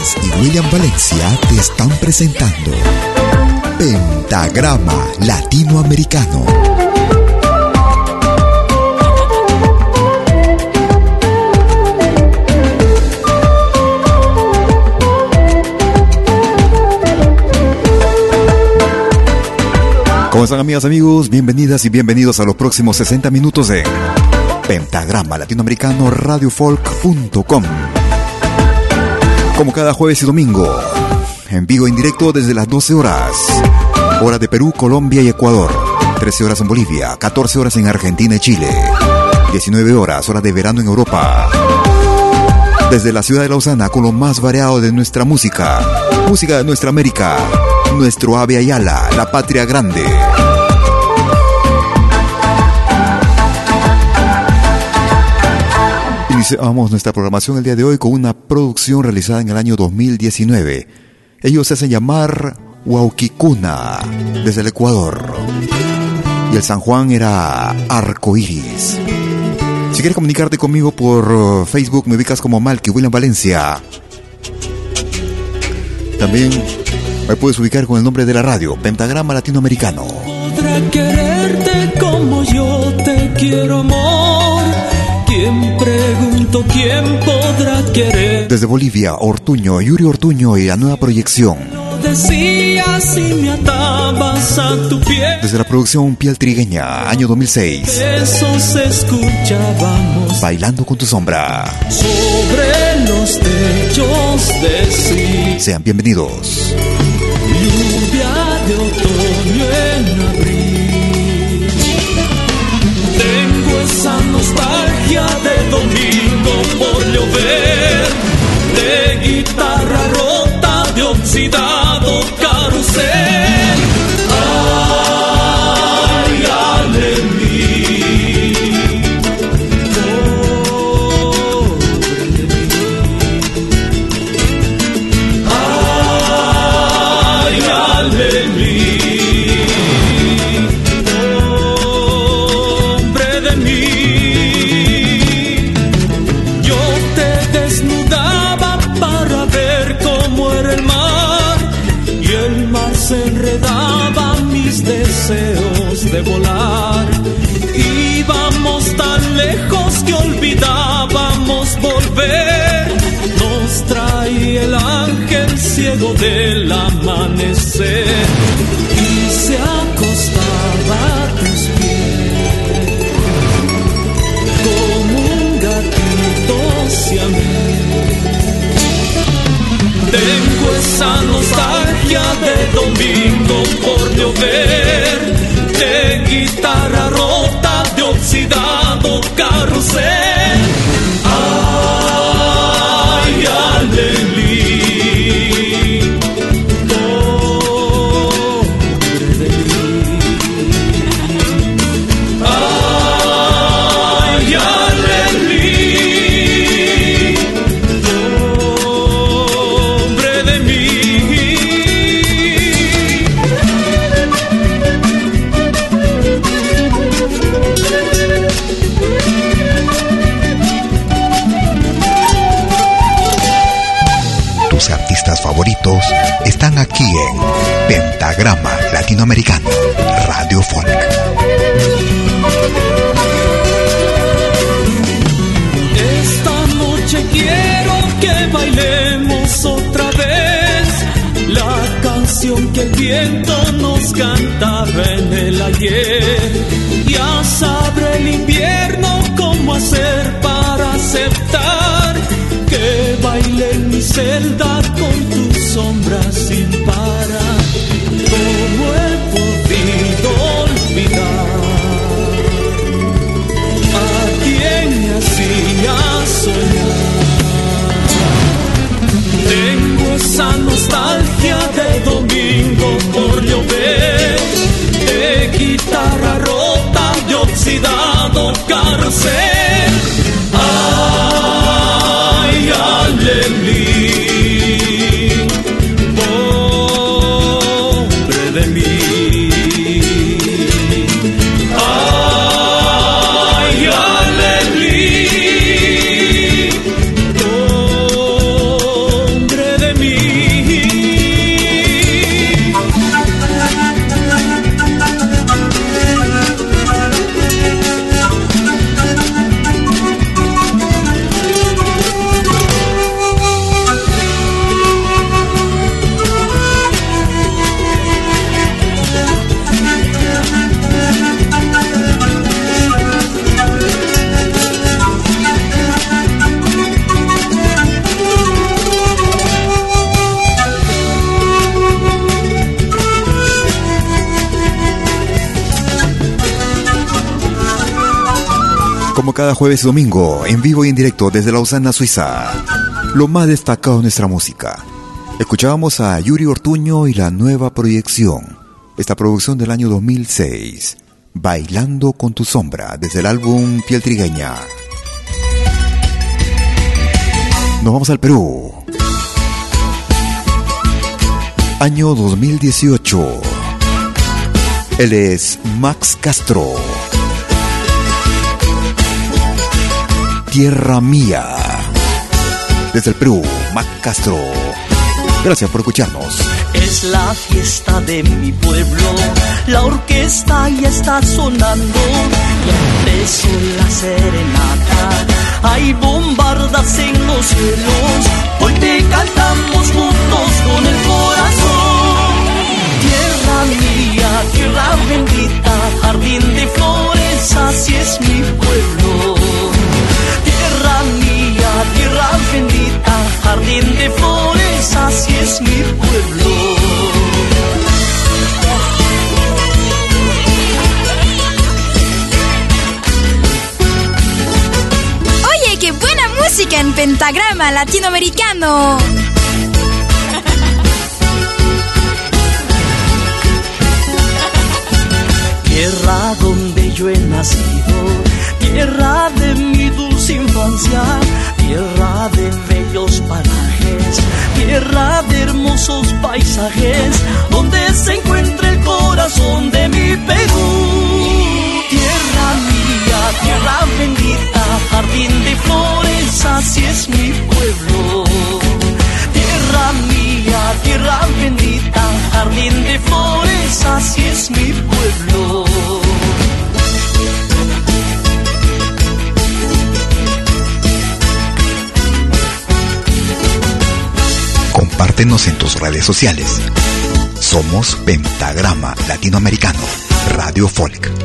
Y William Valencia te están presentando Pentagrama Latinoamericano. ¿Cómo están amigas, amigos? Bienvenidas y bienvenidos a los próximos 60 minutos de Pentagrama Latinoamericano Radiofolk.com. Como cada jueves y domingo, en vivo en directo desde las 12 horas, hora de Perú, Colombia y Ecuador, 13 horas en Bolivia, 14 horas en Argentina y Chile. 19 horas, hora de verano en Europa. Desde la ciudad de Lausana con lo más variado de nuestra música. Música de nuestra América. Nuestro Ave Ayala, la patria grande. Iniciamos nuestra programación el día de hoy con una producción realizada en el año 2019. Ellos se hacen llamar Huauquicuna, desde el Ecuador. Y el San Juan era Arcoiris. Si quieres comunicarte conmigo por uh, Facebook, me ubicas como Malky William Valencia. También me puedes ubicar con el nombre de la radio, Pentagrama Latinoamericano. Podrá quererte como yo te quiero, amor. ¿Quién pregunto quién podrá querer? Desde Bolivia, Ortuño, Yuri Ortuño y la nueva proyección decías y me atabas a tu piel. Desde la producción Piel Trigueña, año 2006. Esos escuchábamos. Bailando con tu sombra. Sobre los techos de sí. Sean bienvenidos. Lluvia de otoño en abril. Tengo esa nostalgia de domingo por llover. De guitarra rota de oxidar volar. Domingo por llover de guitarra rota, de oxidado carrusel. Pentagrama Latinoamericano, Radio Folk. Esta noche quiero que bailemos otra vez la canción que el viento nos cantaba en el ayer. Ya sabré el invierno cómo hacer para aceptar que baile en mi celda cada jueves y domingo, en vivo y en directo desde Lausana, Suiza. Lo más destacado de nuestra música. Escuchábamos a Yuri Ortuño y la nueva proyección. Esta producción del año 2006. Bailando con tu sombra, desde el álbum Piel Trigueña. Nos vamos al Perú. Año 2018. Él es Max Castro. Tierra Mía. Desde el Perú, Max Castro. Gracias por escucharnos. Es la fiesta de mi pueblo, la orquesta ya está sonando y empezó la serenata. Hay bombardas en los cielos, hoy te cantamos juntos con el corazón. Tierra mía, tierra bendita, jardín de flores, así es mi pueblo. Tierra mía, tierra bendita, jardín de flores, así es mi pueblo. Oye, qué buena música en pentagrama latinoamericano. Tierra donde yo he nacido, tierra de mi dulce infancia, tierra de bellos parajes, tierra de hermosos paisajes, donde se encuentra el corazón Compártenos en tus redes sociales. Somos Pentagrama Latinoamericano, Radio Folk.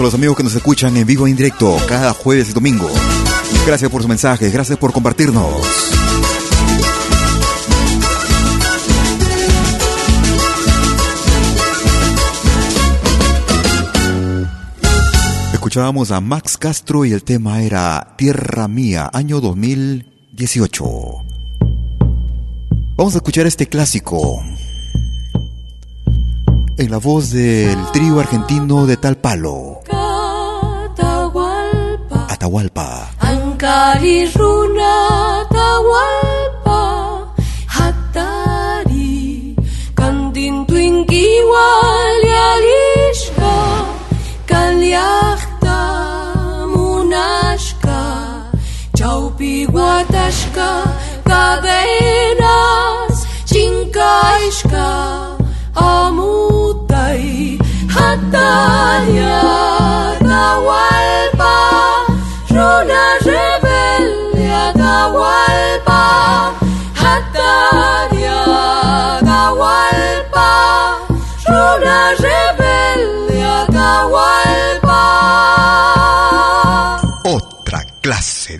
A los amigos que nos escuchan en vivo e en directo cada jueves y domingo. Gracias por sus mensajes, gracias por compartirnos. Escuchábamos a Max Castro y el tema era Tierra Mía, año 2018. Vamos a escuchar este clásico en la voz del trío argentino de Tal Palo, Atahualpa. Ancari runa Hatari, Candintuinquiwa, Lialishka, Kaliachta, Munashka, Chaupi Guatashka, Cadenas, Chinkaishka, Amutai, Hataria,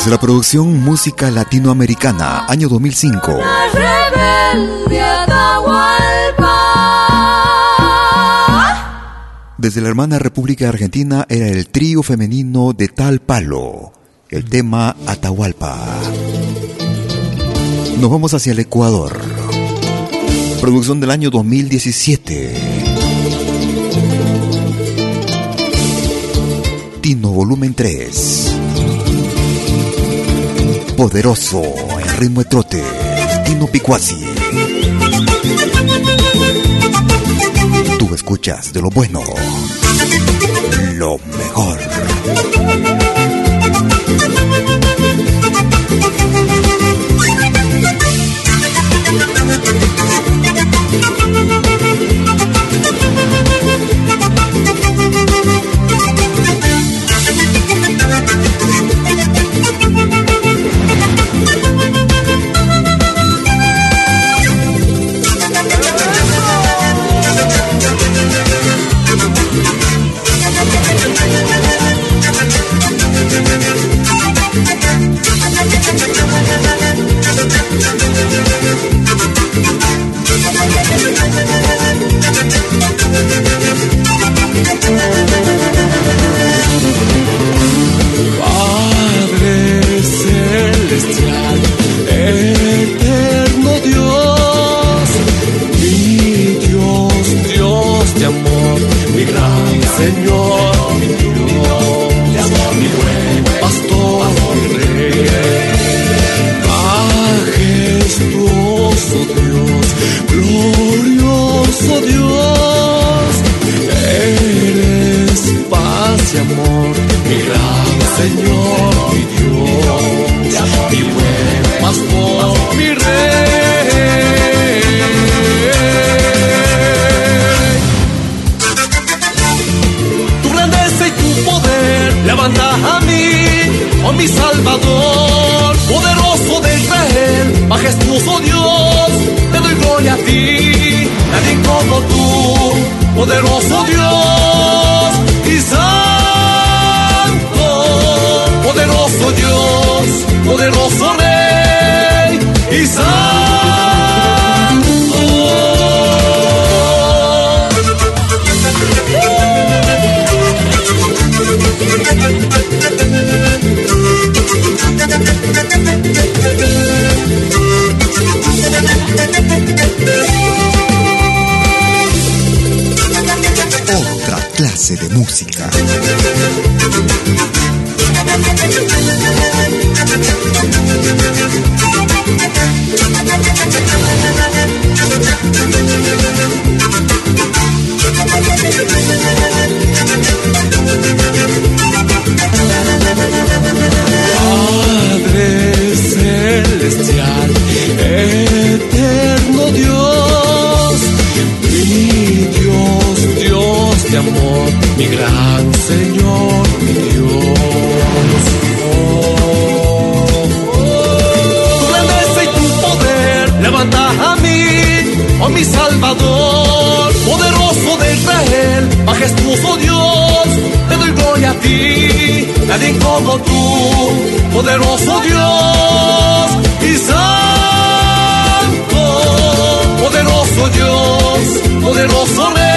Desde la producción Música Latinoamericana, año 2005. Desde la hermana República Argentina era el trío femenino de Tal Palo, el tema Atahualpa. Nos vamos hacia el Ecuador. Producción del año 2017. Tino Volumen 3 poderoso en ritmo de trote, Tino Picuasi. Tú escuchas de lo bueno, lo mejor. Jesús, oh Dios, te doy gloria a ti, nadie como tú, poderoso Dios. De música. Padre celestial, eterno mi gran Señor, mi Dios. Tu grandeza y tu poder levanta a mí, oh mi Salvador, poderoso de Israel, majestuoso Dios, te doy gloria a ti, nadie como tú, poderoso Dios y santo, poderoso Dios, poderoso Rey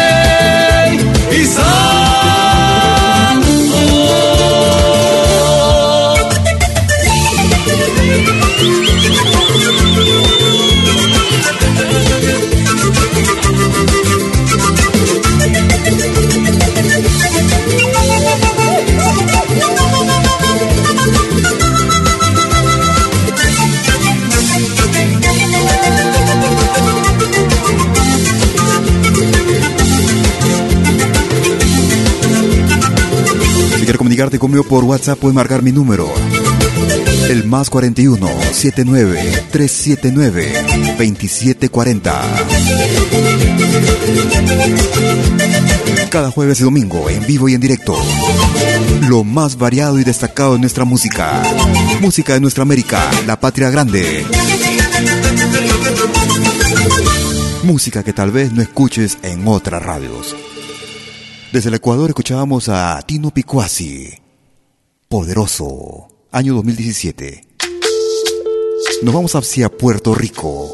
Si quieres comunicarte conmigo por WhatsApp, puedes marcar mi número. El más 41 79 379 2740. Cada jueves y domingo, en vivo y en directo. Lo más variado y destacado de nuestra música. Música de nuestra América, la patria grande. Música que tal vez no escuches en otras radios. Desde el Ecuador escuchábamos a Tino Picuasi. Poderoso. Año 2017. Nos vamos hacia Puerto Rico.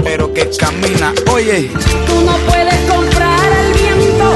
pero que camina. Oye, Tú no puedes comprar el viento,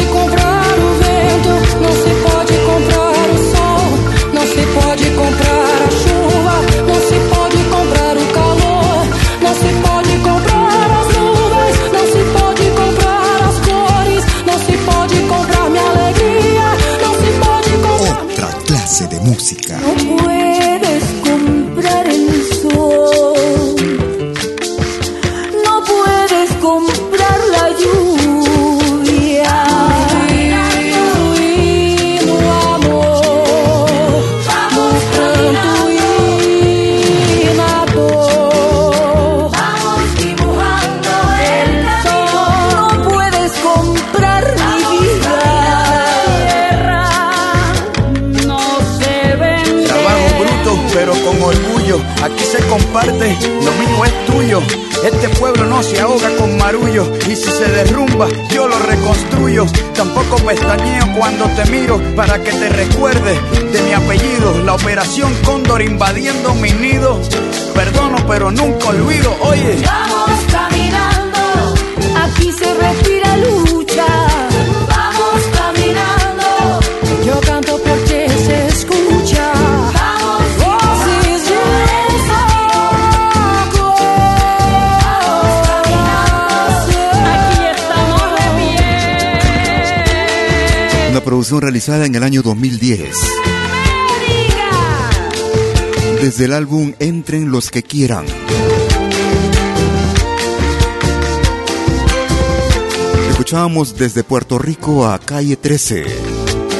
realizada en el año 2010. Desde el álbum Entren los que quieran. Escuchábamos desde Puerto Rico a Calle 13.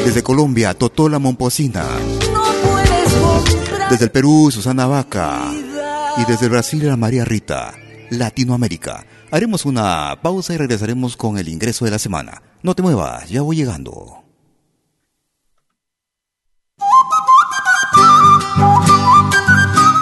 Desde Colombia Totola Momposina. Desde el Perú, Susana Vaca. Y desde el Brasil, a María Rita. Latinoamérica. Haremos una pausa y regresaremos con el ingreso de la semana. No te muevas, ya voy llegando.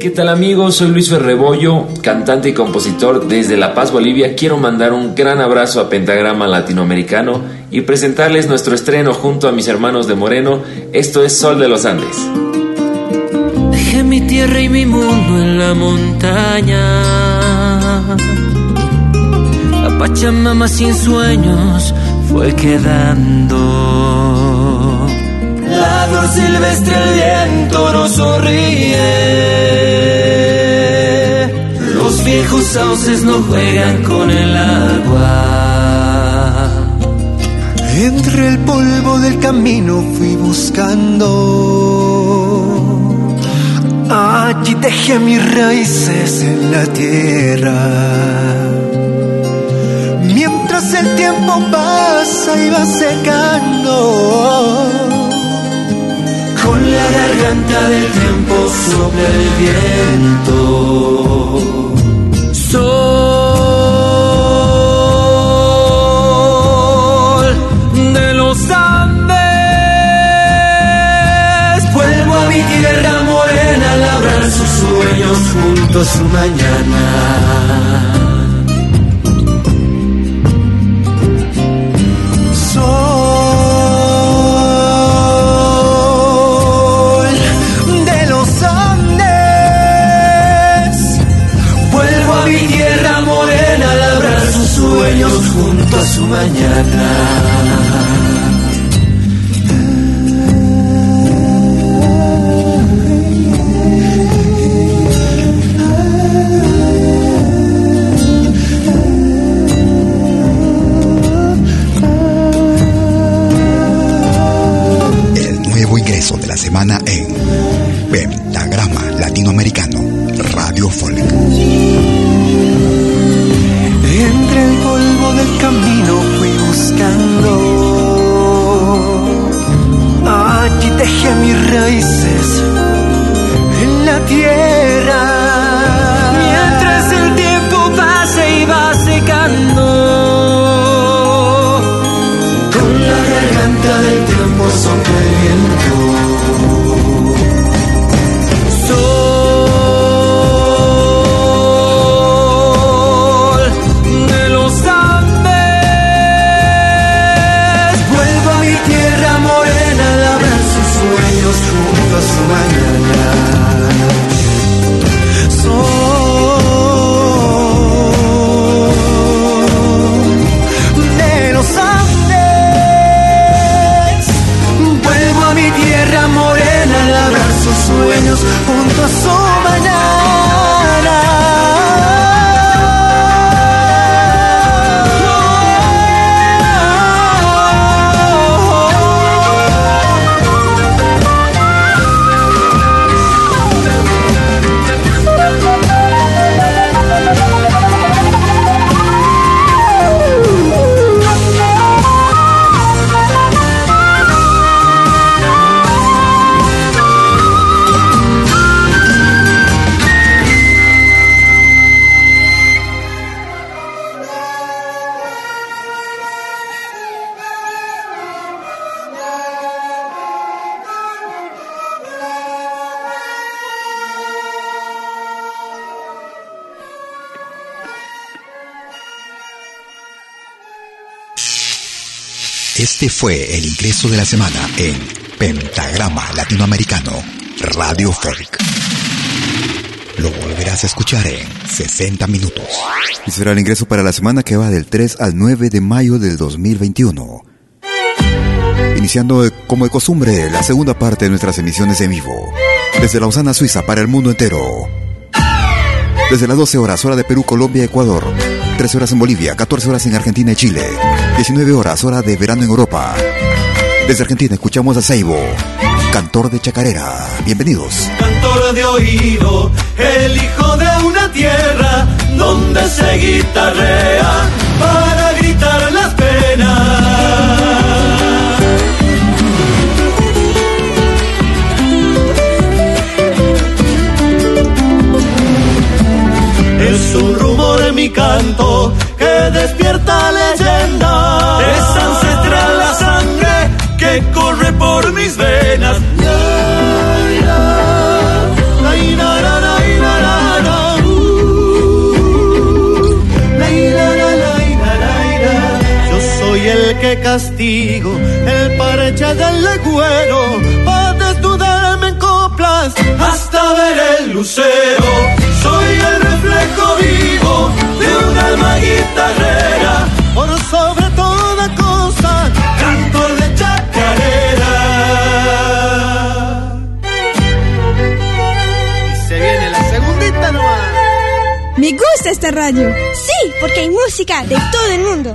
¿Qué tal amigos? Soy Luis Ferrebollo, cantante y compositor desde La Paz, Bolivia. Quiero mandar un gran abrazo a Pentagrama Latinoamericano y presentarles nuestro estreno junto a mis hermanos de Moreno. Esto es Sol de los Andes. Dejé mi tierra y mi mundo en la montaña. La Pachamama sin sueños fue quedando. Silvestre el viento nos sonríe viejos sauces no juegan con el agua. Entre el polvo del camino fui buscando. Allí dejé mis raíces en la tierra. Mientras el tiempo pasa y va secando. Con la garganta del tiempo sopla el viento sol de los Andes. Vuelvo a mi tierra morena a labrar sus sueños junto a su mañana. El Este fue el ingreso de la semana en Pentagrama Latinoamericano Radio Folk. Lo volverás a escuchar en 60 minutos. Y será el ingreso para la semana que va del 3 al 9 de mayo del 2021. Iniciando eh, como de costumbre la segunda parte de nuestras emisiones en vivo. Desde Lausana, Suiza, para el mundo entero. Desde las 12 horas, hora de Perú, Colombia, Ecuador. 13 horas en Bolivia, 14 horas en Argentina y Chile. 19 horas, hora de verano en Europa. Desde Argentina escuchamos a Seibo, cantor de chacarera. Bienvenidos. Cantor de oído, el hijo de una tierra donde se guitarrea para gritar las penas. Es un rumor en mi canto que despierta leyenda. Es ancestral la sangre que corre por mis venas. Yo soy el que castigo el parche del legüero para desnudarme en coplas hasta ver el lucero. Reflejo vivo de un alma guitarrera por sobre toda cosa canto de chacarera. Y se viene la segundita nomás. Me gusta esta radio. Sí, porque hay música de todo el mundo.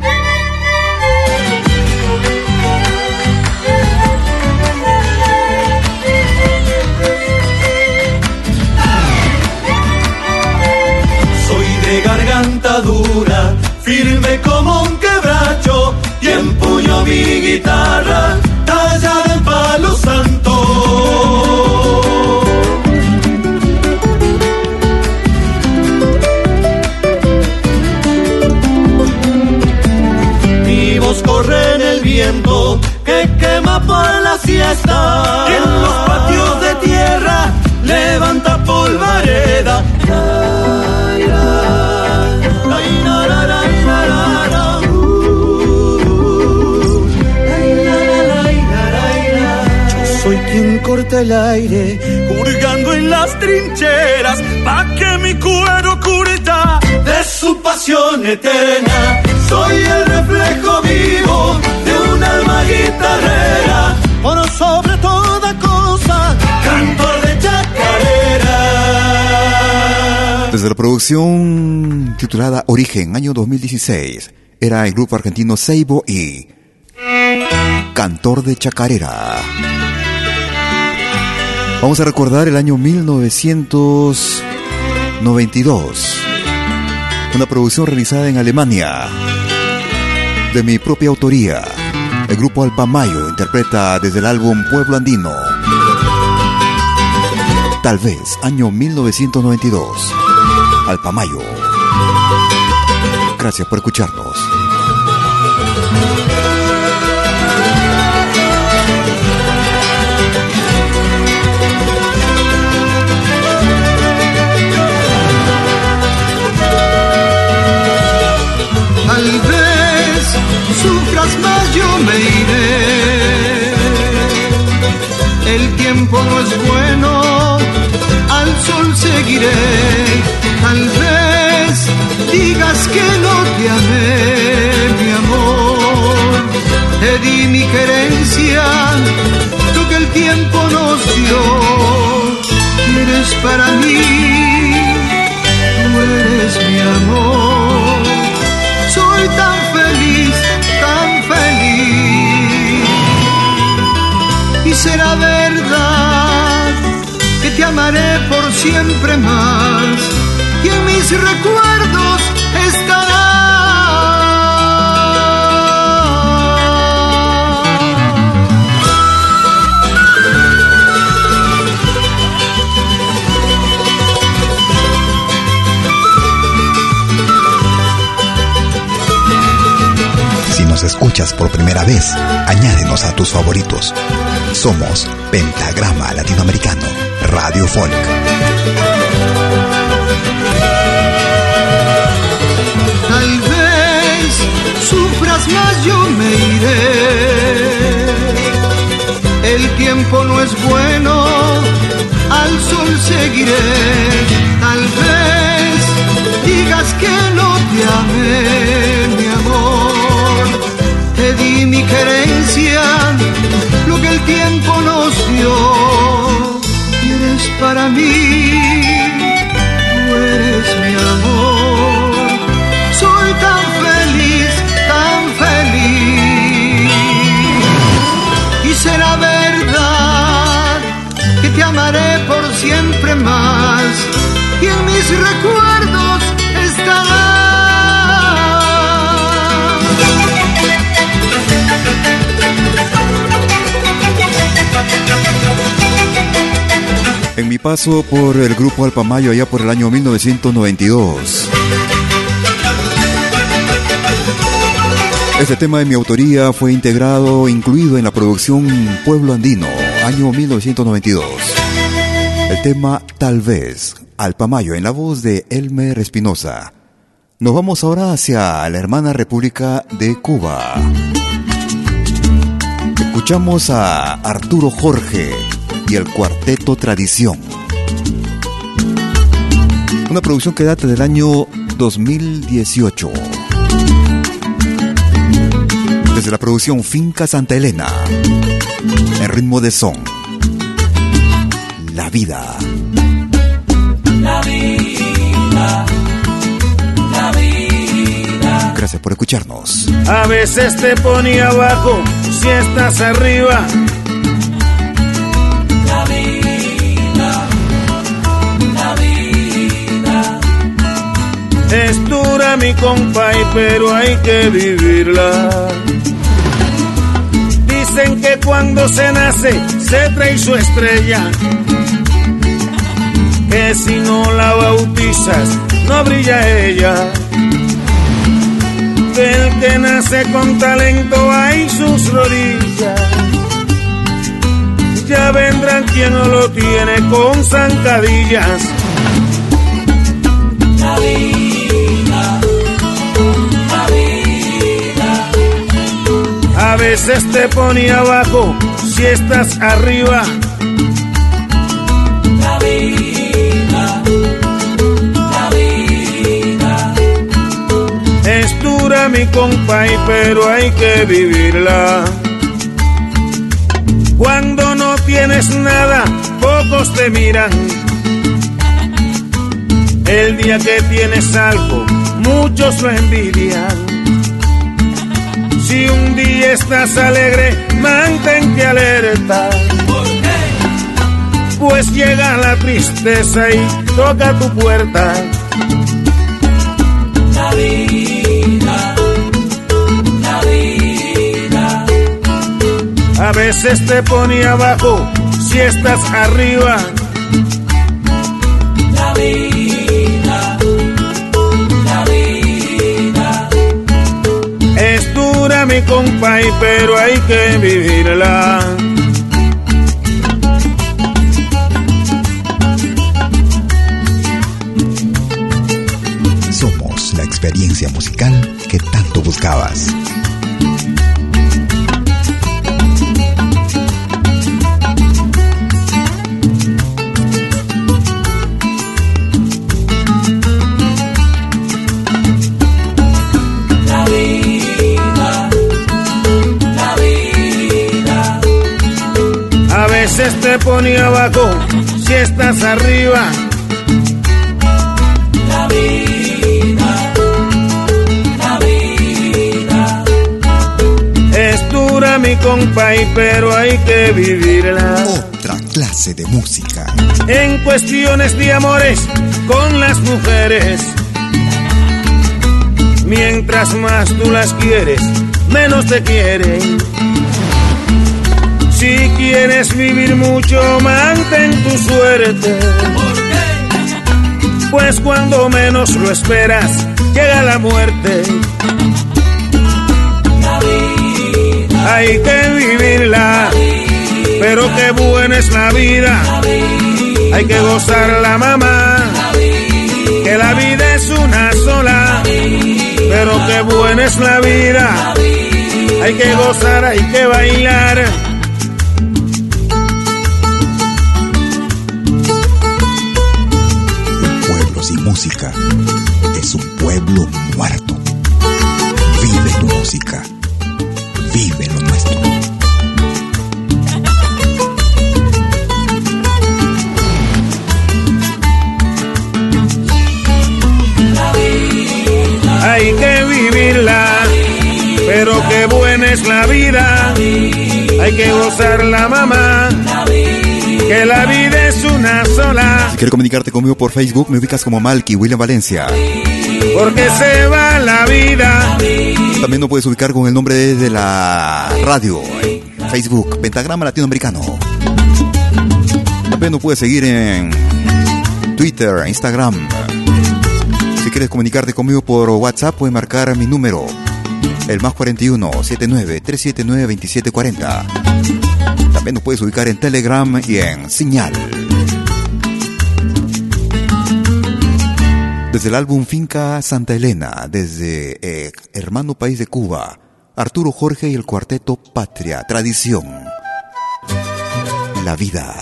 Garganta dura, firme como un quebracho y empuño mi guitarra tallada en palo santo. Mi voz corre en el viento que quema por la siesta. El aire, hurgando en las trincheras, pa' que mi cuero curta de su pasión eterna. Soy el reflejo vivo de un alma guitarrera, por sobre toda cosa, cantor de chacarera. Desde la producción titulada Origen, año 2016, era el grupo argentino Seibo y Cantor de Chacarera. Vamos a recordar el año 1992. Una producción realizada en Alemania. De mi propia autoría. El grupo Alpamayo interpreta desde el álbum Pueblo Andino. Tal vez, año 1992. Alpamayo. Gracias por escucharnos. Siempre más y en mis recuerdos estará. Si nos escuchas por primera vez, añádenos a tus favoritos. Somos Pentagrama Latinoamericano, Radio Folk. Sufras más, yo me iré. El tiempo no es bueno, al sol seguiré. Tal vez digas que no te amé, mi amor. Te di mi querencia, lo que el tiempo nos dio. Y eres para mí, paso por el grupo Alpamayo allá por el año 1992. Este tema de mi autoría fue integrado, incluido en la producción Pueblo Andino, año 1992. El tema Tal vez, Alpamayo, en la voz de Elmer Espinosa. Nos vamos ahora hacia la hermana República de Cuba. Escuchamos a Arturo Jorge y el cuarteto Tradición. Una producción que data del año 2018 desde la producción Finca Santa Elena, en ritmo de son. La vida. La vida. La vida. Gracias por escucharnos. A veces te ponía abajo si estás arriba. Es dura mi compay, pero hay que vivirla. Dicen que cuando se nace se trae su estrella. Que si no la bautizas no brilla ella. Que el que nace con talento hay sus rodillas. Ya vendrán quien no lo tiene con zancadillas. La veces te ponía abajo si estás arriba. La vida. La vida. Es dura mi compay, pero hay que vivirla. Cuando no tienes nada, pocos te miran. El día que tienes algo, muchos lo envidian. Si un día estás alegre, mantente alerta. Pues llega la tristeza y toca tu puerta. La vida. La vida. A veces te pone abajo si estás arriba. Dura mi compay, pero hay que vivirla. Somos la experiencia musical que tanto buscabas. Te pone abajo si estás arriba. La vida. La vida. Es dura mi compay, pero hay que vivirla. Otra clase de música. En cuestiones de amores con las mujeres. Mientras más tú las quieres, menos te quieren. Si quieres vivir mucho, mantén tu suerte. Pues cuando menos lo esperas, llega la muerte. La. Hay que vivirla, pero qué buena es la vida. Hay que gozarla, mamá. Que la vida es una sola, pero qué buena es la vida. Hay que gozar, hay que bailar. Es la vida. Hay que gozarla, mamá. Que la vida es una sola, Si quieres comunicarte conmigo por Facebook, me ubicas como Malky William Valencia. porque se va la vida. También nos puedes ubicar con el nombre de la radio en Facebook, Pentagrama Latinoamericano. También nos puedes seguir en Twitter, Instagram. Si quieres comunicarte conmigo por WhatsApp, puedes marcar mi número El más 41 79 379 2740. También nos puedes ubicar en Telegram y en Señal. Desde el álbum Finca Santa Elena, desde eh, Hermano País de Cuba, Arturo Jorge y el cuarteto Patria, Tradición. La vida.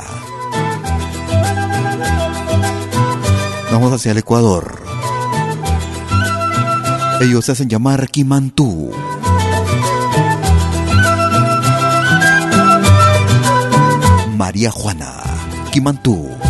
Vamos hacia el Ecuador. Ellos se hacen llamar Kimantú. María Juana, Kimantú.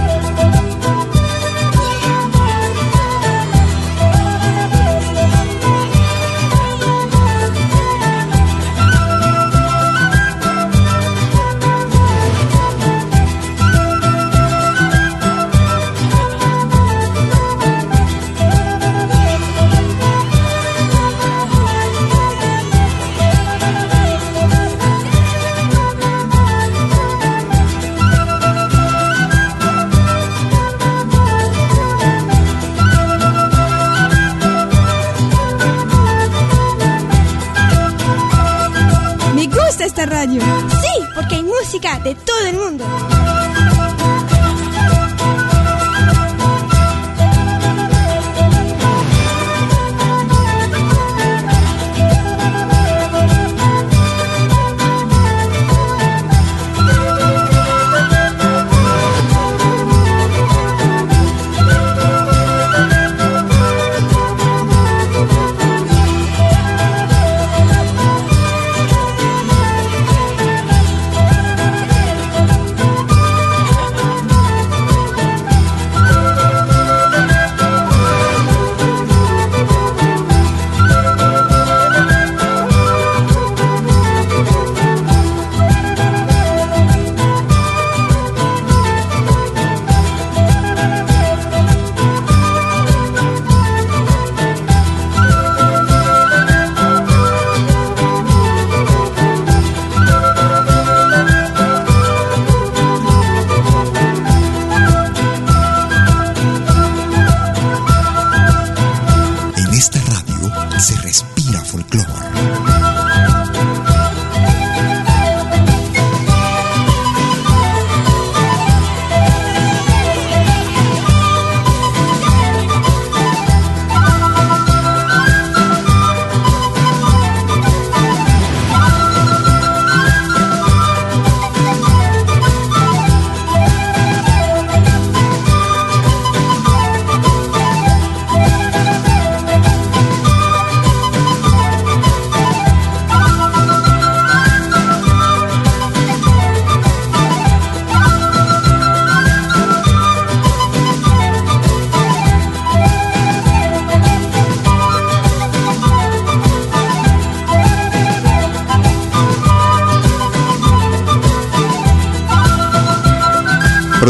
De todo el mundo.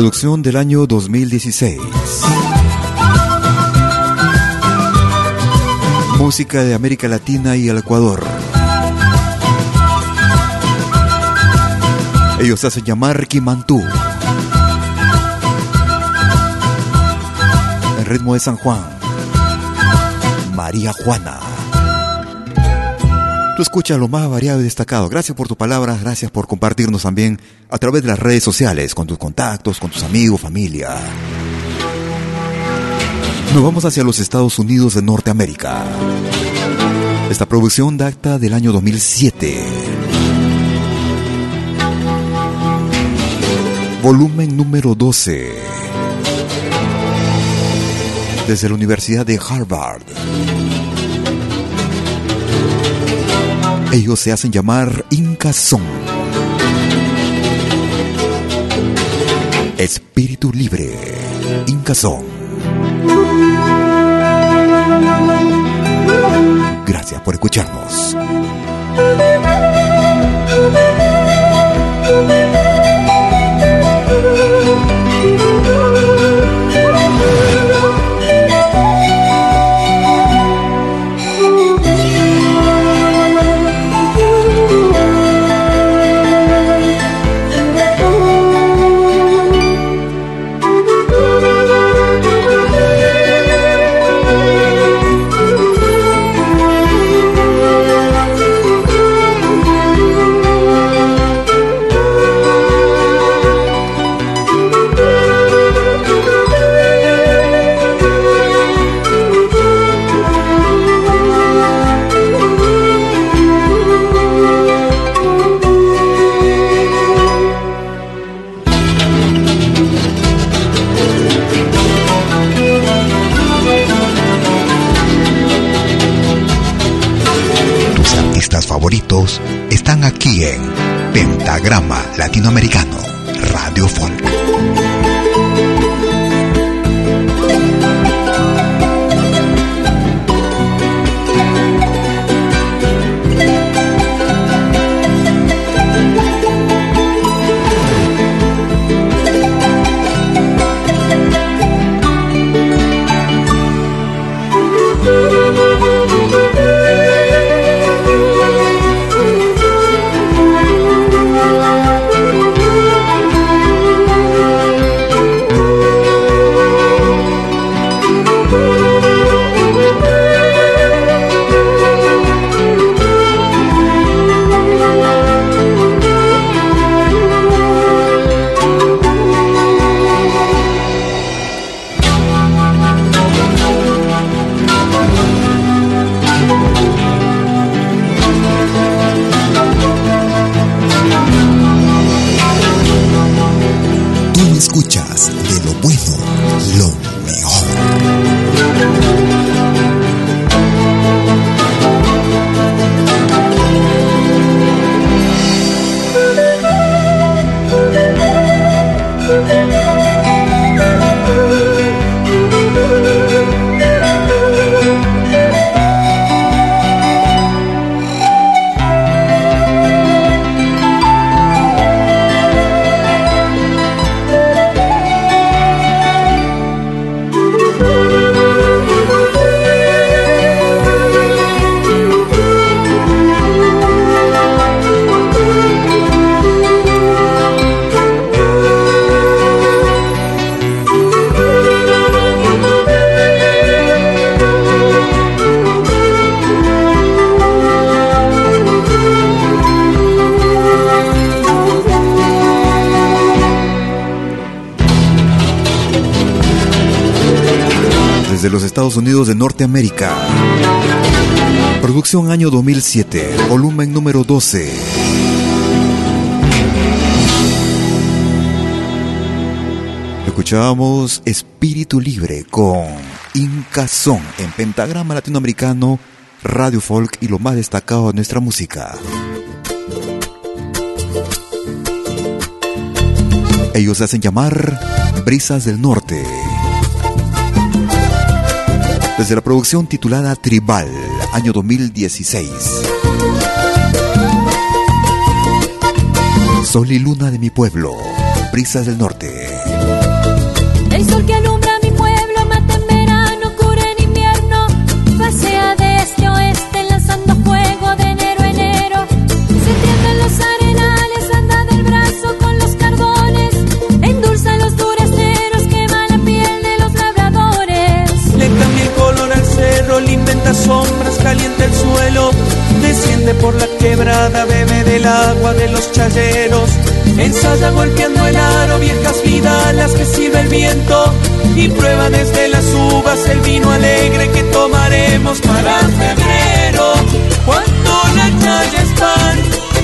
Producción del año 2016. Música de América Latina y el Ecuador. Ellos hacen llamar Kimantú. El ritmo de San Juan. María Juana. Tú escuchas lo más variado y destacado. Gracias por tus palabras, gracias por compartirnos también a través de las redes sociales, con tus contactos, con tus amigos, familia. Nos vamos hacia los Estados Unidos de Norteamérica. Esta producción data del año 2007. Volumen número 12. Desde la Universidad de Harvard. Ellos se hacen llamar Incazón. Espíritu libre. Incazón. Gracias por escucharnos. Pentagrama Latinoamericano, Radio Folk. Año 2007, volumen número 12. Escuchábamos Espíritu Libre con Inca Son en Pentagrama Latinoamericano, Radio Folk y lo más destacado de nuestra música. Ellos hacen llamar Brisas del Norte desde la producción titulada Tribal, año 2016. Sol y luna de mi pueblo, brisas del norte. El sol que alumbra calienta el suelo, desciende por la quebrada, bebe del agua de los chayeros. Ensaya golpeando el aro, viejas vidas las que sirve el viento y prueba desde las uvas el vino alegre que tomaremos para febrero. Cuando la calle es pan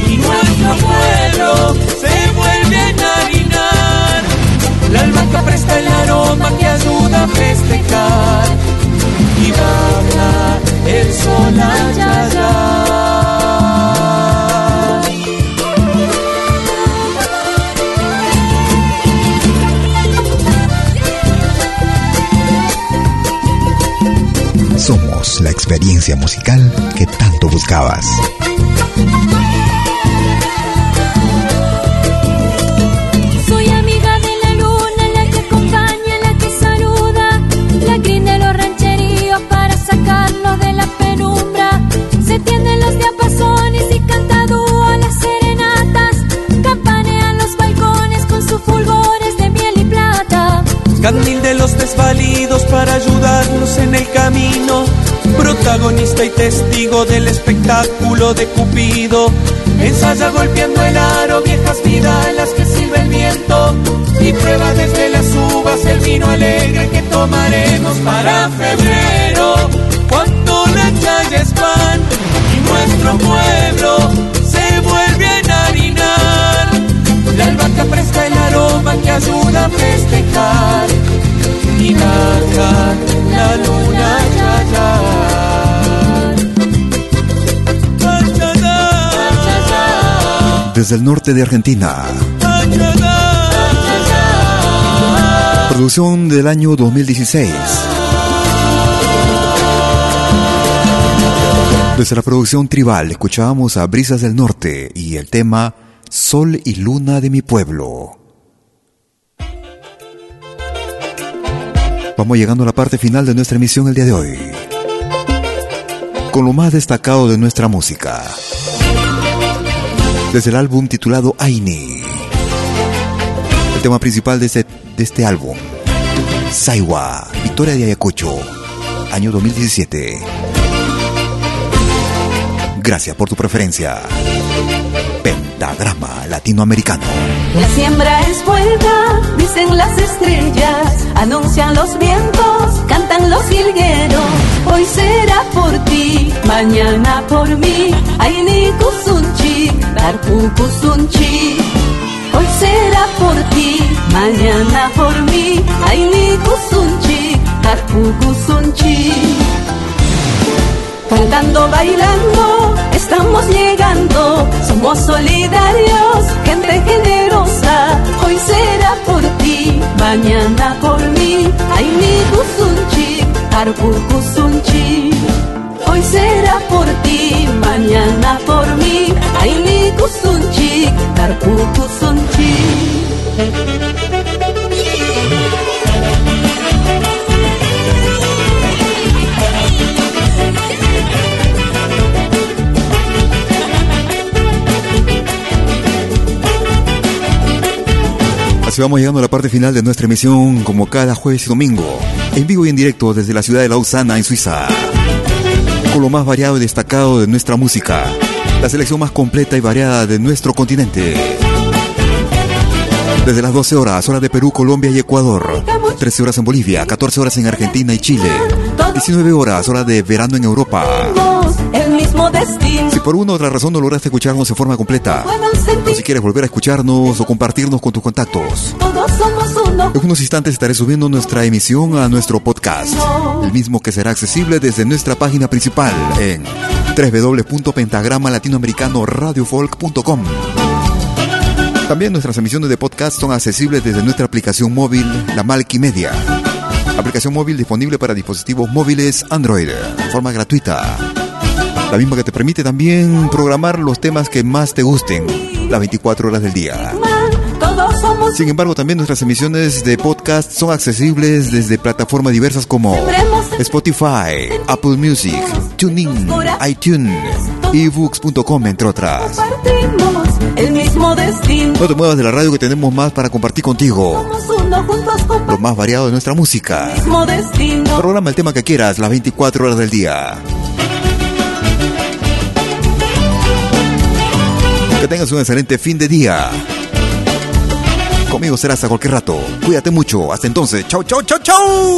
y nuestro pueblo se vuelve a enharinar, la albahaca presta el aroma que ayuda a festejar y baja el. Somos la experiencia musical que tanto buscabas. Candil de los desvalidos para ayudarlos en el camino. Protagonista y testigo del espectáculo de Cupido. Ensaya golpeando el aro, viejas vidas las que sirve el viento. Y prueba desde las uvas el vino alegre que tomaremos para febrero. Cuando la calle es pan y nuestro pueblo se vuelve a enharinar. La albahaca presta el aroma que ayuda a festejar desde el norte de Argentina. Producción del año 2016. Desde la producción tribal escuchábamos a Brisas del Norte y el tema Sol y Luna de mi pueblo. Vamos llegando a la parte final de nuestra emisión el día de hoy. Con lo más destacado de nuestra música. Desde el álbum titulado Aini. El tema principal de este, de este álbum. Saiwa, Victoria de Ayacucho, año 2017. Gracias por tu preferencia. Pentagrama Latinoamericano. La siembra es buena, dicen las estrellas, anuncian los vientos, cantan los jilgueros. Hoy será por ti, mañana por mí. Ay, ni kusunchi, darku kusunchi. Hoy será por ti, mañana por mí. Ay, ni kusunchi, darku kusunchi. Cantando, bailando, estamos llegando, somos solidarios, gente generosa. Hoy será por ti, mañana por mí. Ay, mi kusunchi, kusunchi. Hoy será por ti, mañana por mí. Ay, mi kusunchi, arpu Así vamos llegando a la parte final de nuestra emisión, como cada jueves y domingo, en vivo y en directo desde la ciudad de Lausana, en Suiza. Con lo más variado y destacado de nuestra música, la selección más completa y variada de nuestro continente. Desde las 12 horas, hora de Perú, Colombia y Ecuador. 13 horas en Bolivia, 14 horas en Argentina y Chile. 19 horas, hora de verano en Europa. Si por una u otra razón no lograste escucharnos en forma completa, o si quieres volver a escucharnos o compartirnos con tus contactos, en unos instantes estaré subiendo nuestra emisión a nuestro podcast, el mismo que será accesible desde nuestra página principal en www.pentagramalatinoamericanoradiofolk.com. También nuestras emisiones de podcast son accesibles desde nuestra aplicación móvil, la Media. Aplicación móvil disponible para dispositivos móviles Android, de forma gratuita la misma que te permite también programar los temas que más te gusten las 24 horas del día. Sin embargo, también nuestras emisiones de podcast son accesibles desde plataformas diversas como Spotify, Apple Music, TuneIn, iTunes, ebooks.com, entre otras. No te muevas de la radio que tenemos más para compartir contigo. Lo más variado de nuestra música. Programa el tema que quieras las 24 horas del día. Que tengas un excelente fin de día. Conmigo serás a cualquier rato. Cuídate mucho. Hasta entonces. Chau, chau, chau, chau.